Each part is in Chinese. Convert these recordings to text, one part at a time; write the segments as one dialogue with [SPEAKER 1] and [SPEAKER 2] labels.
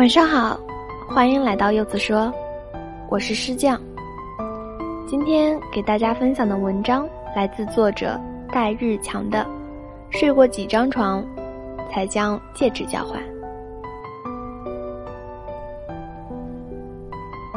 [SPEAKER 1] 晚上好，欢迎来到柚子说，我是诗匠。今天给大家分享的文章来自作者戴日强的《睡过几张床，才将戒指交换》。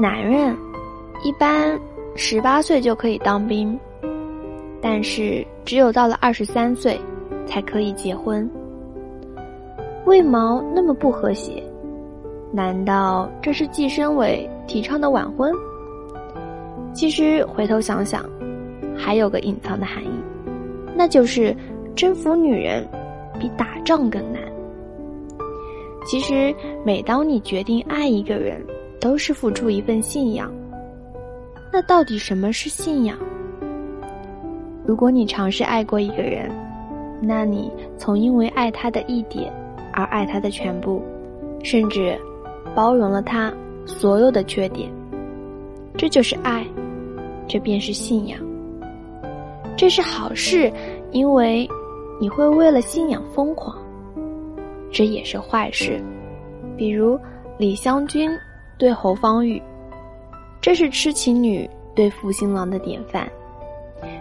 [SPEAKER 1] 男人一般十八岁就可以当兵，但是只有到了二十三岁才可以结婚。为毛那么不和谐？难道这是计生委提倡的晚婚？其实回头想想，还有个隐藏的含义，那就是征服女人比打仗更难。其实每当你决定爱一个人，都是付出一份信仰。那到底什么是信仰？如果你尝试爱过一个人，那你从因为爱他的一点。而爱他的全部，甚至包容了他所有的缺点，这就是爱，这便是信仰。这是好事，因为你会为了信仰疯狂；这也是坏事，比如李香君对侯方域，这是痴情女对负心郎的典范；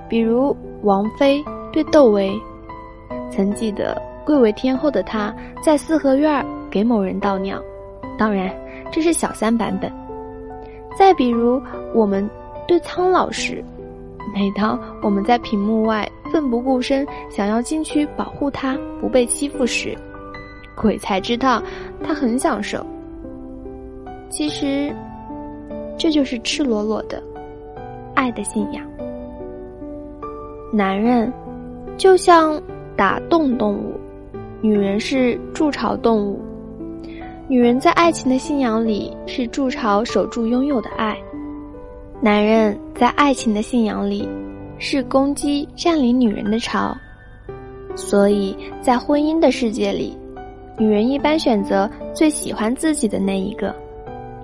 [SPEAKER 1] 比如王妃对窦唯，曾记得。贵为天后的她，在四合院给某人倒尿，当然这是小三版本。再比如，我们对苍老师，每当我们在屏幕外奋不顾身想要进去保护他不被欺负时，鬼才知道他很享受。其实，这就是赤裸裸的爱的信仰。男人就像打洞动物。女人是筑巢动物，女人在爱情的信仰里是筑巢守住拥有的爱，男人在爱情的信仰里是攻击占领女人的巢，所以在婚姻的世界里，女人一般选择最喜欢自己的那一个，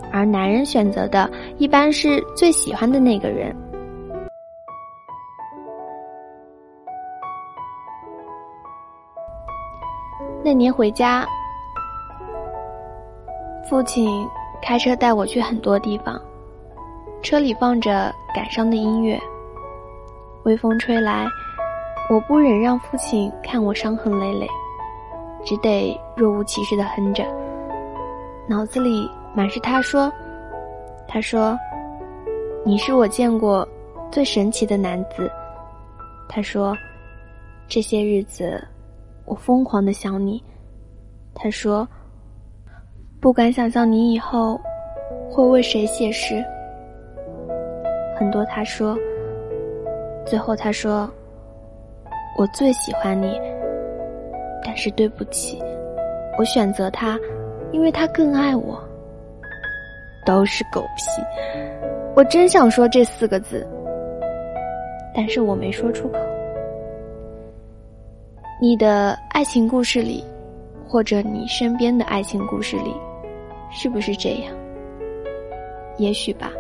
[SPEAKER 1] 而男人选择的一般是最喜欢的那个人。那年回家，父亲开车带我去很多地方，车里放着感伤的音乐。微风吹来，我不忍让父亲看我伤痕累累，只得若无其事的哼着，脑子里满是他说：“他说，你是我见过最神奇的男子。”他说，这些日子。我疯狂的想你，他说：“不敢想象你以后会为谁写诗。”很多他说，最后他说：“我最喜欢你，但是对不起，我选择他，因为他更爱我。”都是狗屁！我真想说这四个字，但是我没说出口。你的爱情故事里，或者你身边的爱情故事里，是不是这样？也许吧。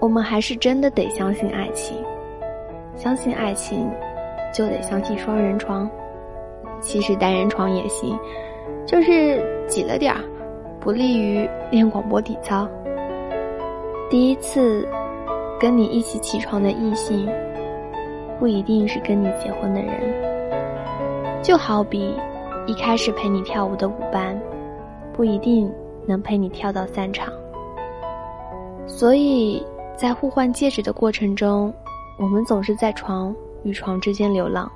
[SPEAKER 1] 我们还是真的得相信爱情，相信爱情，就得相信双人床。其实单人床也行，就是挤了点儿，不利于练广播体操。第一次跟你一起起床的异性，不一定是跟你结婚的人。就好比一开始陪你跳舞的舞伴，不一定能陪你跳到散场。所以在互换戒指的过程中，我们总是在床与床之间流浪。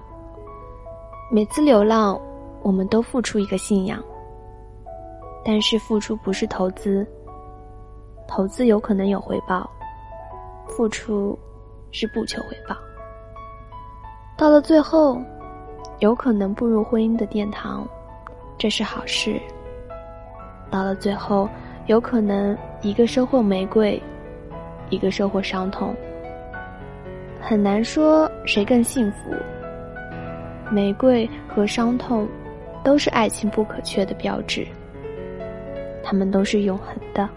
[SPEAKER 1] 每次流浪，我们都付出一个信仰。但是付出不是投资，投资有可能有回报，付出是不求回报。到了最后。有可能步入婚姻的殿堂，这是好事。到了最后，有可能一个收获玫瑰，一个收获伤痛。很难说谁更幸福。玫瑰和伤痛，都是爱情不可缺的标志。他们都是永恒的。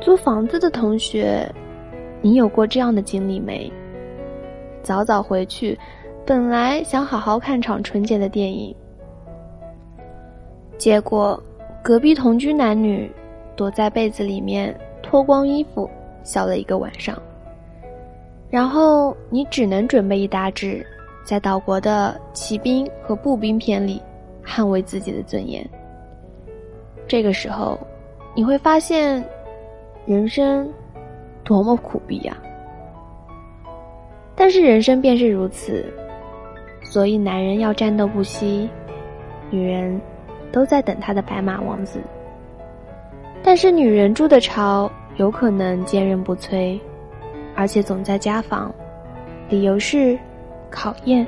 [SPEAKER 1] 租房子的同学，你有过这样的经历没？早早回去。本来想好好看场纯洁的电影，结果隔壁同居男女躲在被子里面脱光衣服笑了一个晚上，然后你只能准备一大纸，在岛国的骑兵和步兵篇里捍卫自己的尊严。这个时候，你会发现，人生多么苦逼呀！但是人生便是如此，所以男人要战斗不息，女人都在等他的白马王子。但是女人筑的巢有可能坚韧不摧，而且总在家访，理由是考验。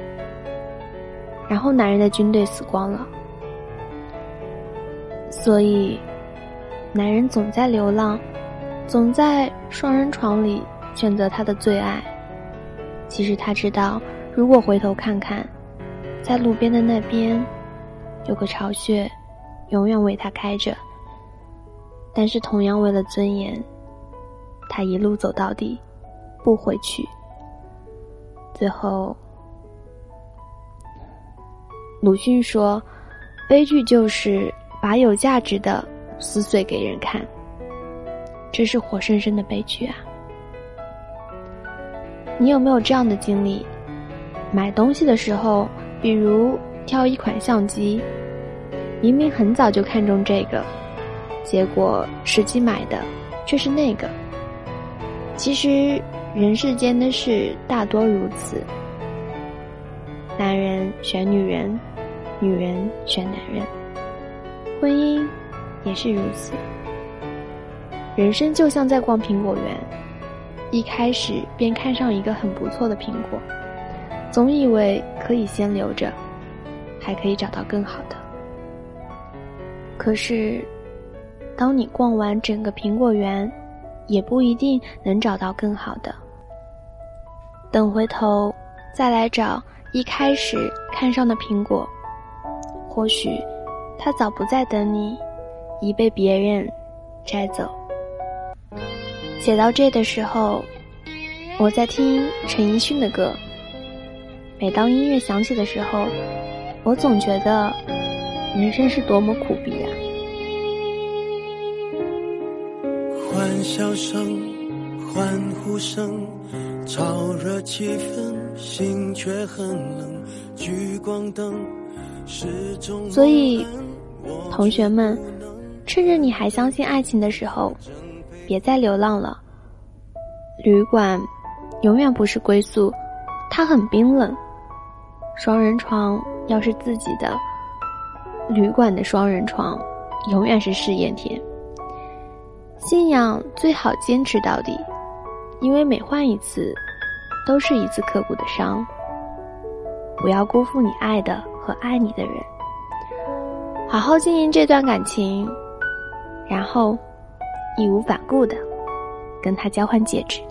[SPEAKER 1] 然后男人的军队死光了，所以男人总在流浪，总在双人床里选择他的最爱。其实他知道，如果回头看看，在路边的那边，有个巢穴，永远为他开着。但是同样为了尊严，他一路走到底，不回去。最后，鲁迅说：“悲剧就是把有价值的撕碎给人看。”这是活生生的悲剧啊！你有没有这样的经历？买东西的时候，比如挑一款相机，明明很早就看中这个，结果实际买的却是那个。其实人世间的事大多如此，男人选女人，女人选男人，婚姻也是如此。人生就像在逛苹果园。一开始便看上一个很不错的苹果，总以为可以先留着，还可以找到更好的。可是，当你逛完整个苹果园，也不一定能找到更好的。等回头再来找一开始看上的苹果，或许它早不再等你，已被别人摘走。写到这的时候，我在听陈奕迅的歌。每当音乐响起的时候，我总觉得人生是多么苦逼啊！
[SPEAKER 2] 欢笑声、欢呼声，炒热气氛，心却很冷。聚光灯。
[SPEAKER 1] 所以，同学们，趁着你还相信爱情的时候。别再流浪了。旅馆永远不是归宿，它很冰冷。双人床要是自己的，旅馆的双人床永远是试验田。信仰最好坚持到底，因为每换一次，都是一次刻骨的伤。不要辜负你爱的和爱你的人，好好经营这段感情，然后。义无反顾的跟他交换戒指。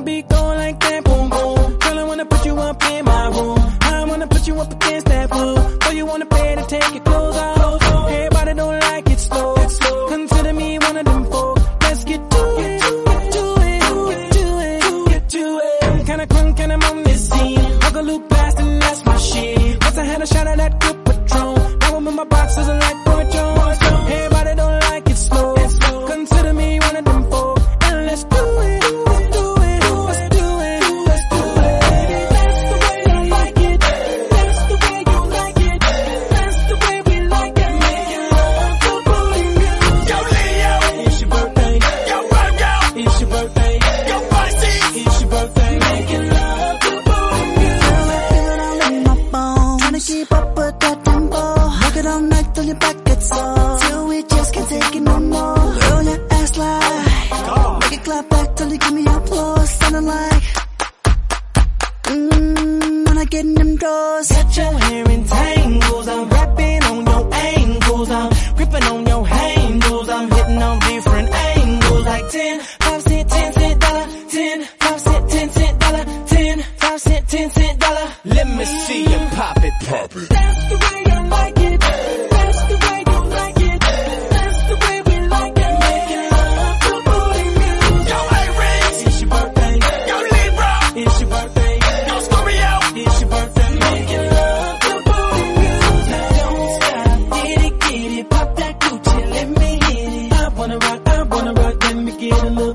[SPEAKER 3] wanna be going like that, boom boom. Girl, I wanna put you up in my room. I wanna put you up against that wall. So you wanna pay to take your clothes off. Everybody don't like it slow. Consider me one of them folks. Let's get to it, get to it, get to it, get to it. I'm kinda crunk and I'm on this scene. Hook a loop blast and that's my shit. Once I had a shot of that good patron, now I'm in my box as
[SPEAKER 4] back till you give me applause. Sounding like, mmm, when I get in them doors. Got your hair in tangles, I'm rapping on your angles, I'm gripping on your handles, I'm hitting on different angles. Like 10, 5 cent, 10 cent dollar, 10, 5 cent, 10 cent dollar, 10, 5 cent, 10 cent dollar. Let me see you pop it, pop it.
[SPEAKER 3] That's the way I like it. wanna rock, then we get a little.